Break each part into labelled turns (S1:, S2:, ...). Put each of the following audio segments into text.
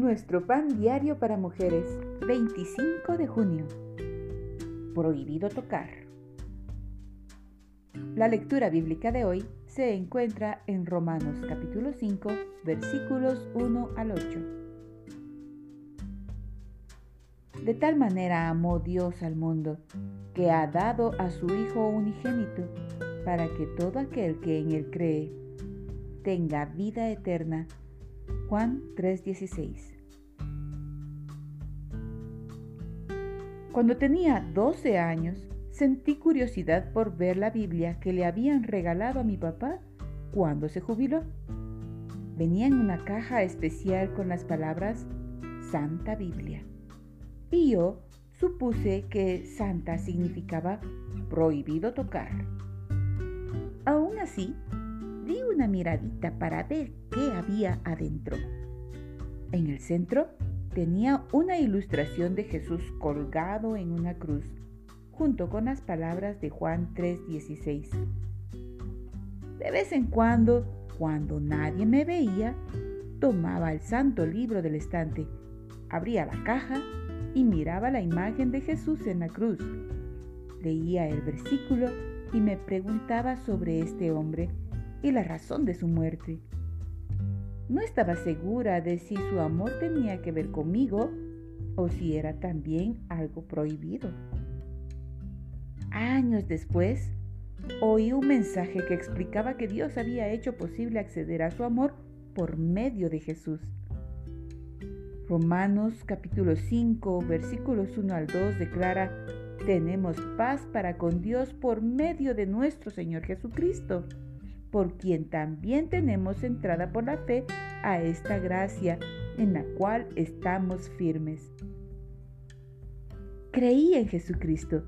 S1: Nuestro pan diario para mujeres, 25 de junio. Prohibido tocar. La lectura bíblica de hoy se encuentra en Romanos capítulo 5, versículos 1 al 8. De tal manera amó Dios al mundo, que ha dado a su Hijo unigénito, para que todo aquel que en él cree tenga vida eterna Juan 3:16 Cuando tenía 12 años, sentí curiosidad por ver la Biblia que le habían regalado a mi papá cuando se jubiló. Venía en una caja especial con las palabras Santa Biblia. Y yo supuse que Santa significaba prohibido tocar. Aún así, di una miradita para ver qué había adentro. En el centro tenía una ilustración de Jesús colgado en una cruz, junto con las palabras de Juan 3:16. De vez en cuando, cuando nadie me veía, tomaba el santo libro del estante, abría la caja y miraba la imagen de Jesús en la cruz. Leía el versículo y me preguntaba sobre este hombre y la razón de su muerte. No estaba segura de si su amor tenía que ver conmigo o si era también algo prohibido. Años después, oí un mensaje que explicaba que Dios había hecho posible acceder a su amor por medio de Jesús. Romanos capítulo 5 versículos 1 al 2 declara, tenemos paz para con Dios por medio de nuestro Señor Jesucristo por quien también tenemos entrada por la fe a esta gracia en la cual estamos firmes. Creí en Jesucristo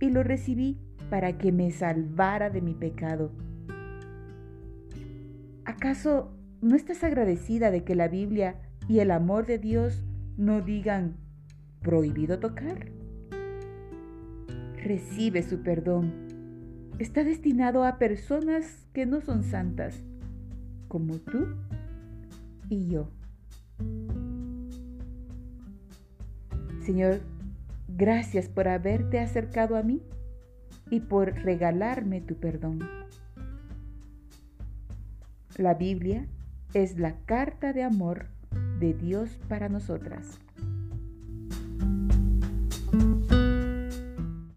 S1: y lo recibí para que me salvara de mi pecado. ¿Acaso no estás agradecida de que la Biblia y el amor de Dios no digan prohibido tocar? Recibe su perdón está destinado a personas que no son santas, como tú y yo. Señor, gracias por haberte acercado a mí y por regalarme tu perdón. La Biblia es la carta de amor de Dios para nosotras.